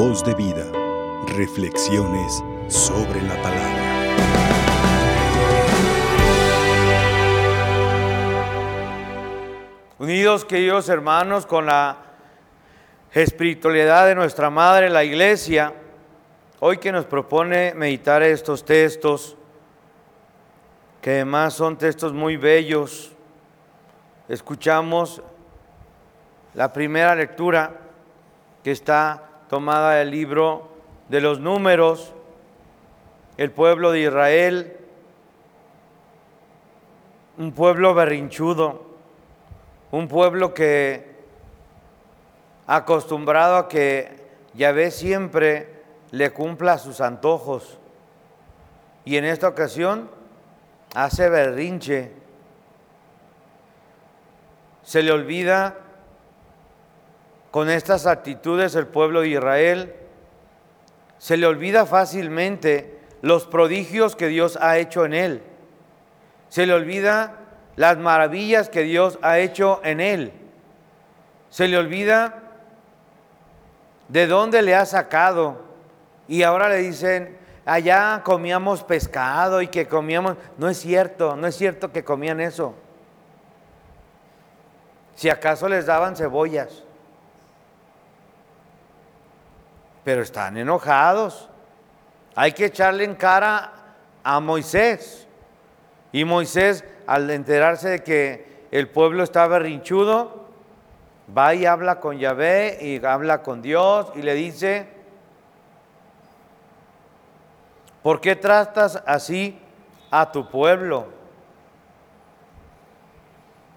Voz de vida. Reflexiones sobre la palabra. Unidos, queridos hermanos, con la espiritualidad de nuestra Madre, la Iglesia, hoy que nos propone meditar estos textos, que además son textos muy bellos, escuchamos la primera lectura que está tomada del libro de los números, el pueblo de Israel, un pueblo berrinchudo, un pueblo que acostumbrado a que Yahvé siempre le cumpla sus antojos. Y en esta ocasión hace berrinche. Se le olvida con estas actitudes el pueblo de Israel, se le olvida fácilmente los prodigios que Dios ha hecho en él. Se le olvida las maravillas que Dios ha hecho en él. Se le olvida de dónde le ha sacado. Y ahora le dicen, allá comíamos pescado y que comíamos... No es cierto, no es cierto que comían eso. Si acaso les daban cebollas. Pero están enojados. Hay que echarle en cara a Moisés. Y Moisés, al enterarse de que el pueblo estaba berrinchudo, va y habla con Yahvé y habla con Dios y le dice, ¿por qué tratas así a tu pueblo?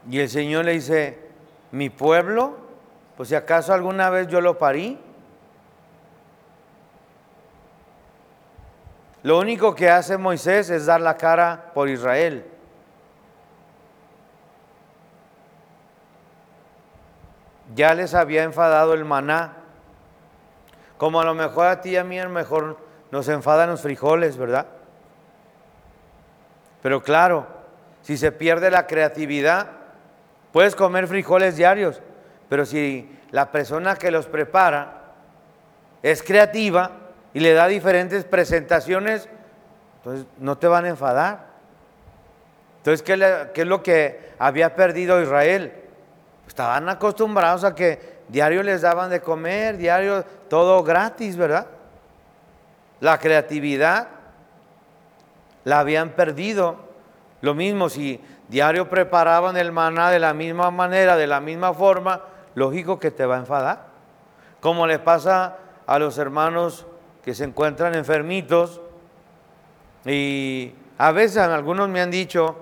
Y el Señor le dice, ¿mi pueblo? Pues si acaso alguna vez yo lo parí. Lo único que hace Moisés es dar la cara por Israel. Ya les había enfadado el maná. Como a lo mejor a ti y a mí a lo mejor nos enfadan los frijoles, ¿verdad? Pero claro, si se pierde la creatividad, puedes comer frijoles diarios, pero si la persona que los prepara es creativa, y le da diferentes presentaciones, entonces no te van a enfadar. Entonces, ¿qué, es lo que había perdido Israel? Estaban acostumbrados a que diario les daban de comer, diario todo gratis, ¿verdad? La creatividad la habían perdido. Lo mismo si diario preparaban el maná de la misma manera, de la misma forma, lógico que te va a enfadar. Como le pasa a los hermanos que se encuentran enfermitos y a veces algunos me han dicho,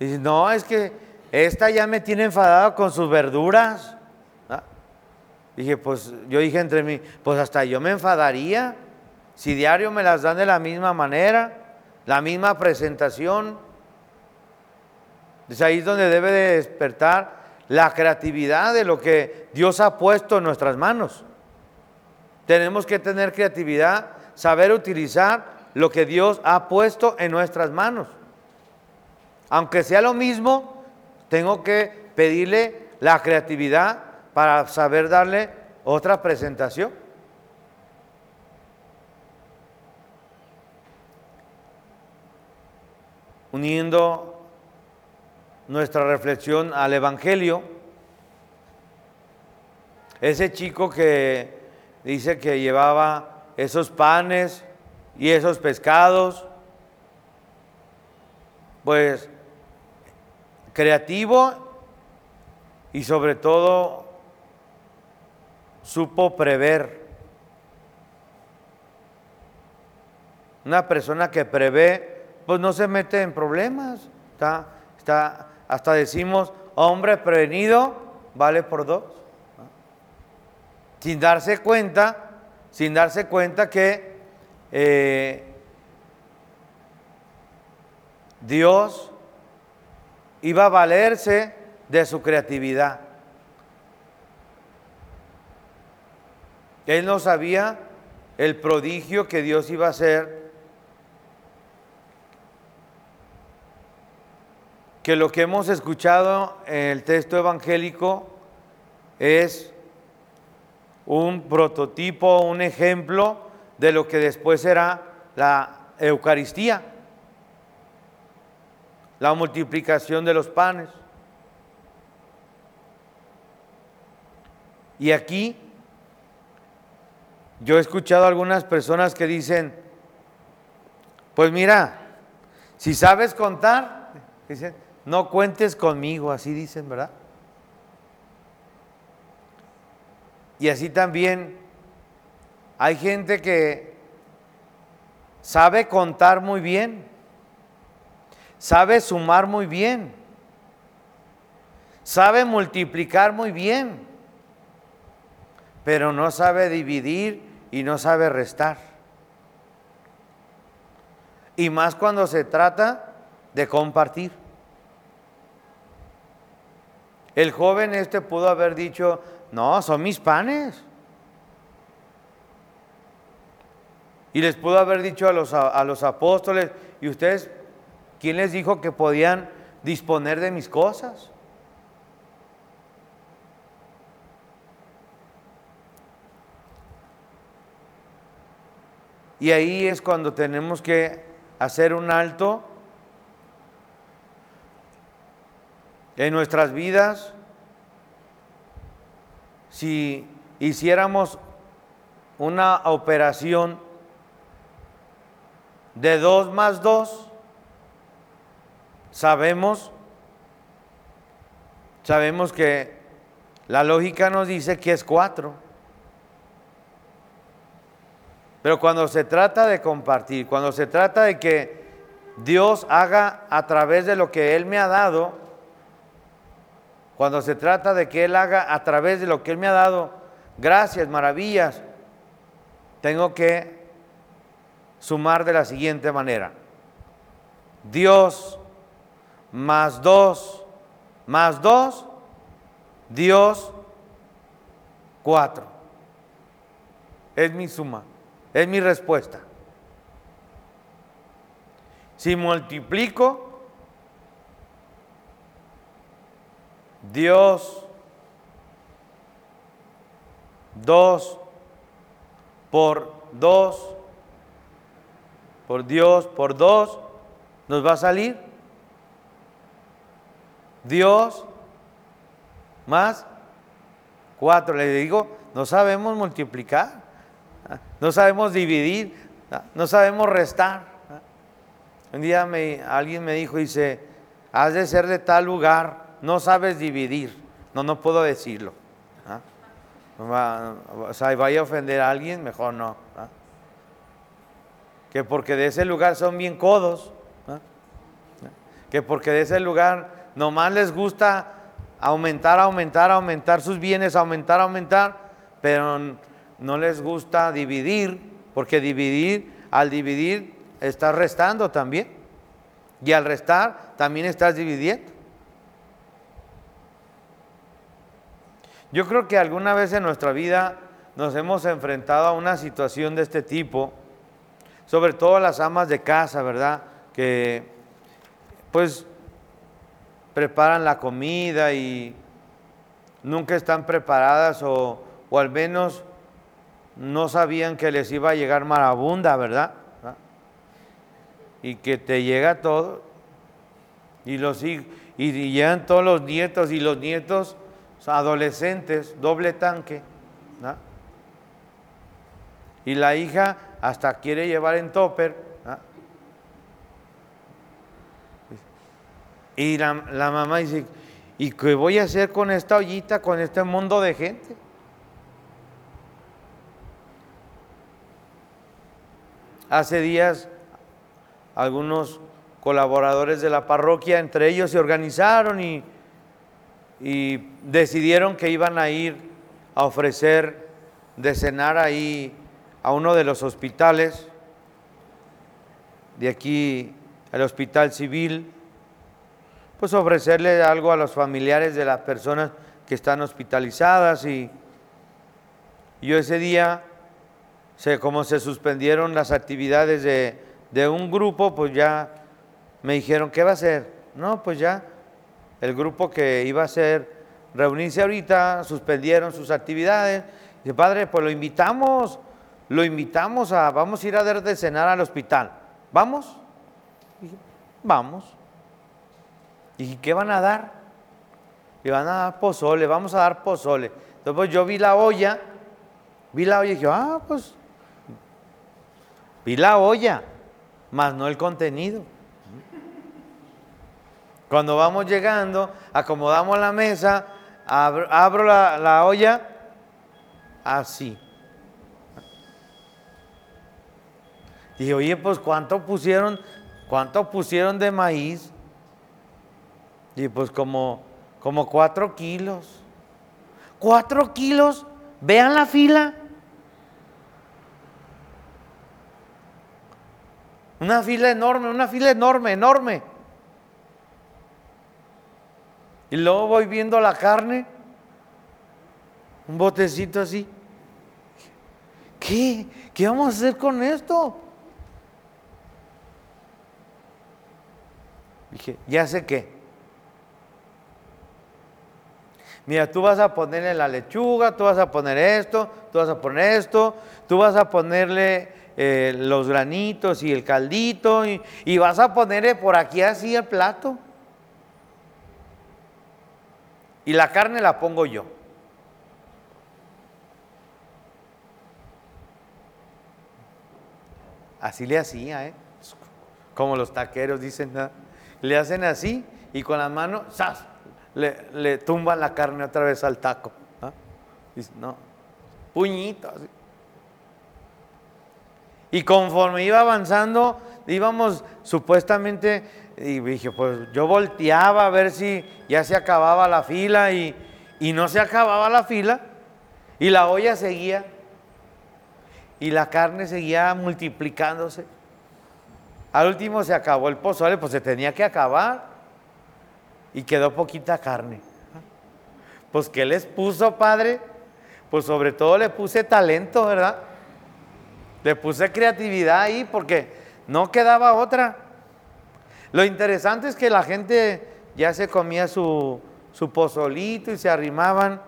no, es que esta ya me tiene enfadado con sus verduras. ¿Ah? Dije, pues yo dije entre mí, pues hasta yo me enfadaría si diario me las dan de la misma manera, la misma presentación. Es ahí donde debe de despertar la creatividad de lo que Dios ha puesto en nuestras manos. Tenemos que tener creatividad, saber utilizar lo que Dios ha puesto en nuestras manos. Aunque sea lo mismo, tengo que pedirle la creatividad para saber darle otra presentación. Uniendo nuestra reflexión al Evangelio, ese chico que dice que llevaba esos panes y esos pescados, pues creativo y sobre todo supo prever. Una persona que prevé, pues no se mete en problemas. Está, hasta decimos, hombre prevenido vale por dos sin darse cuenta, sin darse cuenta que eh, Dios iba a valerse de su creatividad. Él no sabía el prodigio que Dios iba a hacer, que lo que hemos escuchado en el texto evangélico es un prototipo, un ejemplo de lo que después será la Eucaristía, la multiplicación de los panes. Y aquí yo he escuchado a algunas personas que dicen, pues mira, si sabes contar, dicen, no cuentes conmigo, así dicen, ¿verdad? Y así también hay gente que sabe contar muy bien, sabe sumar muy bien, sabe multiplicar muy bien, pero no sabe dividir y no sabe restar. Y más cuando se trata de compartir. El joven este pudo haber dicho, no, son mis panes. Y les pudo haber dicho a los, a, los apóstoles, ¿y ustedes quién les dijo que podían disponer de mis cosas? Y ahí es cuando tenemos que hacer un alto en nuestras vidas si hiciéramos una operación de dos más dos, sabemos, sabemos que la lógica nos dice que es cuatro. Pero cuando se trata de compartir, cuando se trata de que Dios haga a través de lo que Él me ha dado, cuando se trata de que Él haga a través de lo que Él me ha dado, gracias, maravillas, tengo que sumar de la siguiente manera. Dios más dos, más dos, Dios cuatro. Es mi suma, es mi respuesta. Si multiplico, Dios, dos por dos, por Dios por dos, nos va a salir Dios más cuatro. Le digo, no sabemos multiplicar, no sabemos dividir, no sabemos restar. Un día me, alguien me dijo, dice, has de ser de tal lugar no sabes dividir. No, no puedo decirlo. ¿ah? O sea, vaya a ofender a alguien, mejor no. ¿ah? Que porque de ese lugar son bien codos. ¿ah? Que porque de ese lugar nomás les gusta aumentar, aumentar, aumentar sus bienes, aumentar, aumentar, pero no les gusta dividir, porque dividir, al dividir, estás restando también. Y al restar, también estás dividiendo. Yo creo que alguna vez en nuestra vida nos hemos enfrentado a una situación de este tipo, sobre todo las amas de casa, ¿verdad? Que pues preparan la comida y nunca están preparadas o, o al menos no sabían que les iba a llegar marabunda, ¿verdad? Y que te llega todo y los y, y llegan todos los nietos y los nietos adolescentes, doble tanque. Y la hija hasta quiere llevar en topper. Y la, la, mamá dice, ¿y qué voy a hacer con esta ollita, con este mundo de gente? Hace días algunos colaboradores de la parroquia, entre ellos se organizaron y y decidieron que iban a ir a ofrecer de cenar ahí a uno de los hospitales, de aquí el hospital civil, pues ofrecerle algo a los familiares de las personas que están hospitalizadas y yo ese día, como se suspendieron las actividades de, de un grupo, pues ya me dijeron, ¿qué va a hacer? No, pues ya el grupo que iba a ser reunirse ahorita, suspendieron sus actividades Dice, padre, pues lo invitamos, lo invitamos a, vamos a ir a dar de cenar al hospital. ¿Vamos? Dije, vamos. Dije, ¿qué van a dar? Y van a dar pozole, vamos a dar pozole. Entonces pues, yo vi la olla, vi la olla y dije, ah, pues, vi la olla, más no el contenido. Cuando vamos llegando, acomodamos la mesa, abro, la, la olla, así. Dije, oye, pues ¿cuánto pusieron, cuánto pusieron de maíz? Y pues como, como cuatro kilos. Cuatro kilos, vean la fila. Una fila enorme, una fila enorme, enorme. Y luego voy viendo la carne, un botecito así. ¿Qué? ¿Qué vamos a hacer con esto? Dije, ya sé qué. Mira, tú vas a ponerle la lechuga, tú vas a poner esto, tú vas a poner esto, tú vas a ponerle eh, los granitos y el caldito y, y vas a ponerle por aquí así el plato. Y la carne la pongo yo. Así le hacía, ¿eh? Como los taqueros dicen, le hacen así y con las manos, ¡zas! le, tumban la carne otra vez al taco. no, puñito. Y conforme iba avanzando, íbamos supuestamente, y dije, pues yo volteaba a ver si ya se acababa la fila y, y no se acababa la fila y la olla seguía y la carne seguía multiplicándose. Al último se acabó el pozole, pues se tenía que acabar y quedó poquita carne. Pues ¿qué les puso, padre? Pues sobre todo le puse talento, ¿verdad? Le puse creatividad ahí porque no quedaba otra. Lo interesante es que la gente ya se comía su, su pozolito y se arrimaban.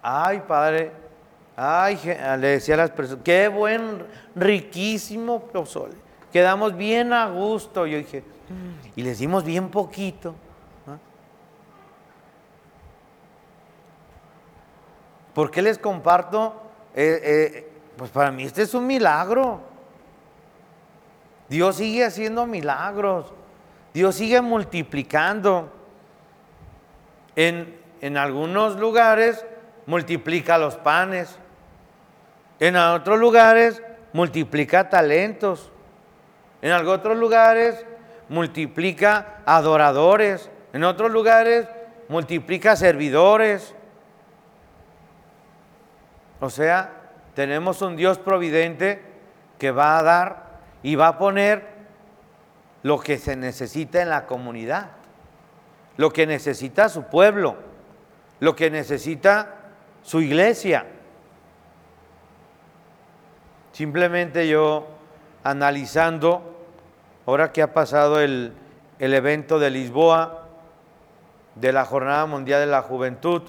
Ay, padre, ay, le decía a las personas, qué buen, riquísimo pozole. Quedamos bien a gusto. Yo dije, y les dimos bien poquito. ¿Por qué les comparto? Eh, eh, pues para mí este es un milagro. Dios sigue haciendo milagros. Dios sigue multiplicando. En, en algunos lugares multiplica los panes. En otros lugares multiplica talentos. En otros lugares multiplica adoradores, en otros lugares multiplica servidores. O sea, tenemos un Dios providente que va a dar y va a poner lo que se necesita en la comunidad, lo que necesita su pueblo, lo que necesita su iglesia. Simplemente yo analizando ahora que ha pasado el, evento de Lisboa, de la Jornada Mundial de la Juventud,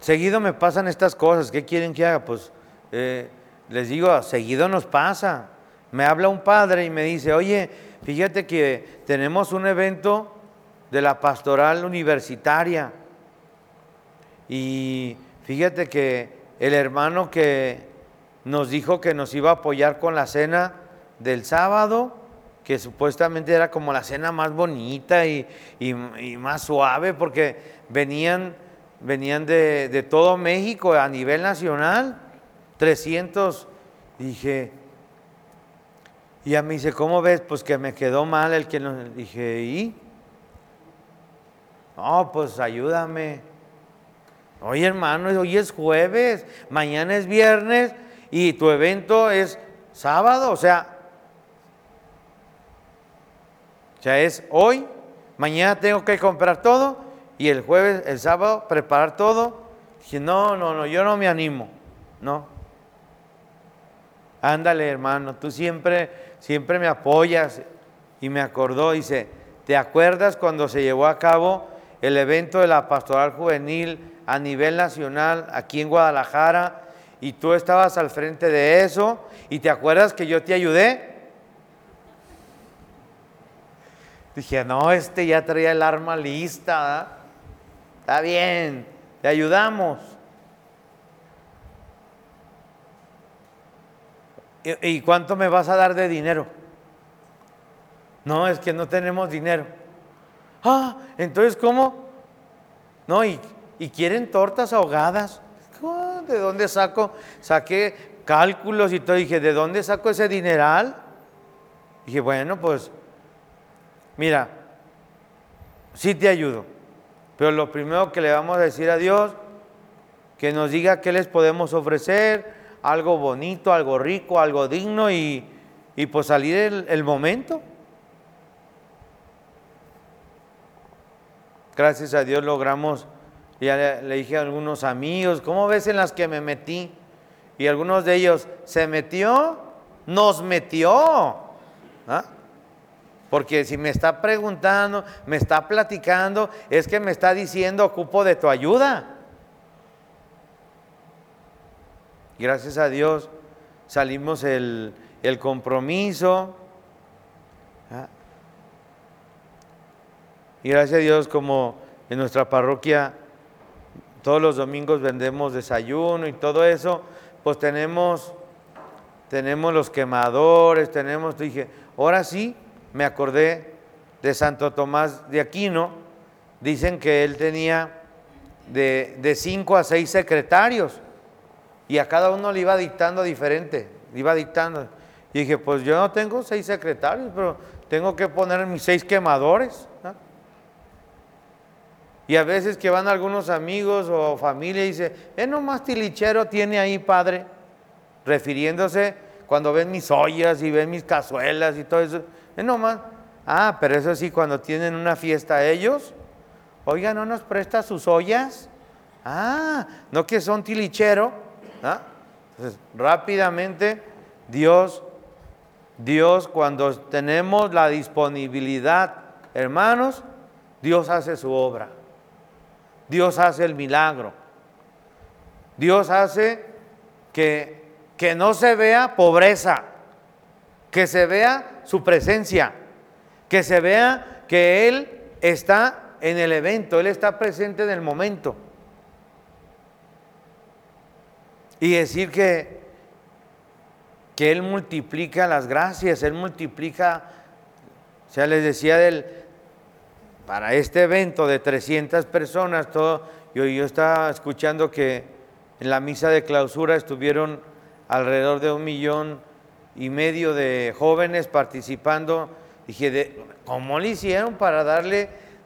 seguido me pasan estas cosas, ¿qué quieren que haga? Pues eh, les digo, seguido nos pasa. Me habla un padre y me dice, oye, fíjate que tenemos un evento de la pastoral universitaria y Fíjate que el hermano que nos dijo que nos iba a apoyar con la cena del sábado, que supuestamente era como la cena más bonita y, más suave, porque venían, venían de, de, todo México a nivel nacional, 300, dije, y a mí dice, ¿cómo ves? Pues que me quedó mal el que nos, dije, ¿y? No, pues ayúdame. Oye hermano, hoy es jueves, mañana es viernes y tu evento es sábado, o sea, ya es hoy, mañana tengo que comprar todo y el jueves, el sábado, preparar todo. Dije, no, no, no, yo no me animo, no. Ándale hermano, tú siempre, siempre me apoyas. y me acordó, dice, ¿te acuerdas cuando se llevó a cabo el evento de la pastoral juvenil a nivel nacional aquí en Guadalajara y tú estabas al frente de eso y te acuerdas que yo te ayudé? Dije, no, este ya traía el arma lista. Está bien, te ayudamos. ¿Y cuánto me vas a dar de dinero? No, es que no tenemos dinero. Ah, entonces, ¿cómo? No, y, quieren tortas ahogadas. Ah, ¿De dónde saco? Saqué cálculos y todo. Dije, ¿de dónde saco ese dineral? Dije, bueno, pues, mira, sí te ayudo. Pero lo primero que le vamos a decir a Dios, que nos diga qué les podemos ofrecer, algo bonito, algo rico, algo digno y, pues salir el momento. Gracias a Dios logramos, ya le, dije a algunos amigos, ¿cómo ves en las que me metí? Y algunos de ellos, ¿se metió? Nos metió. ¿Ah? Porque si me está preguntando, me está platicando, es que me está diciendo, ocupo de tu ayuda. Gracias a Dios salimos el, el compromiso. ¿Ah? Y gracias a Dios como en nuestra parroquia todos los domingos vendemos desayuno y todo eso, pues tenemos, tenemos los quemadores, tenemos, dije, ahora sí me acordé de Santo Tomás de Aquino, dicen que él tenía de, de cinco a seis secretarios y a cada uno le iba dictando diferente, iba dictando. Y dije, pues yo no tengo seis secretarios, pero tengo que poner mis seis quemadores. Y a veces que van algunos amigos o familia y dice, ¿es nomás tilichero tiene ahí, padre? Refiriéndose cuando ven mis ollas y ven mis cazuelas y todo eso. Es nomás. Ah, pero eso sí, cuando tienen una fiesta ellos, oiga, ¿no nos presta sus ollas? Ah, no que son tilichero. ¿Ah? Entonces, rápidamente, Dios, Dios, cuando tenemos la disponibilidad, hermanos, Dios hace su obra. Dios hace el milagro. Dios hace que, que no se vea pobreza, que se vea su presencia, que se vea que Él está en el evento, Él está presente en el momento. Y decir que, que Él multiplica las gracias, Él multiplica, o sea, les decía del, para este evento de 300 personas, todo, yo, yo estaba escuchando que en la misa de clausura estuvieron alrededor de un millón y medio de jóvenes participando. Dije, ¿cómo le hicieron para darle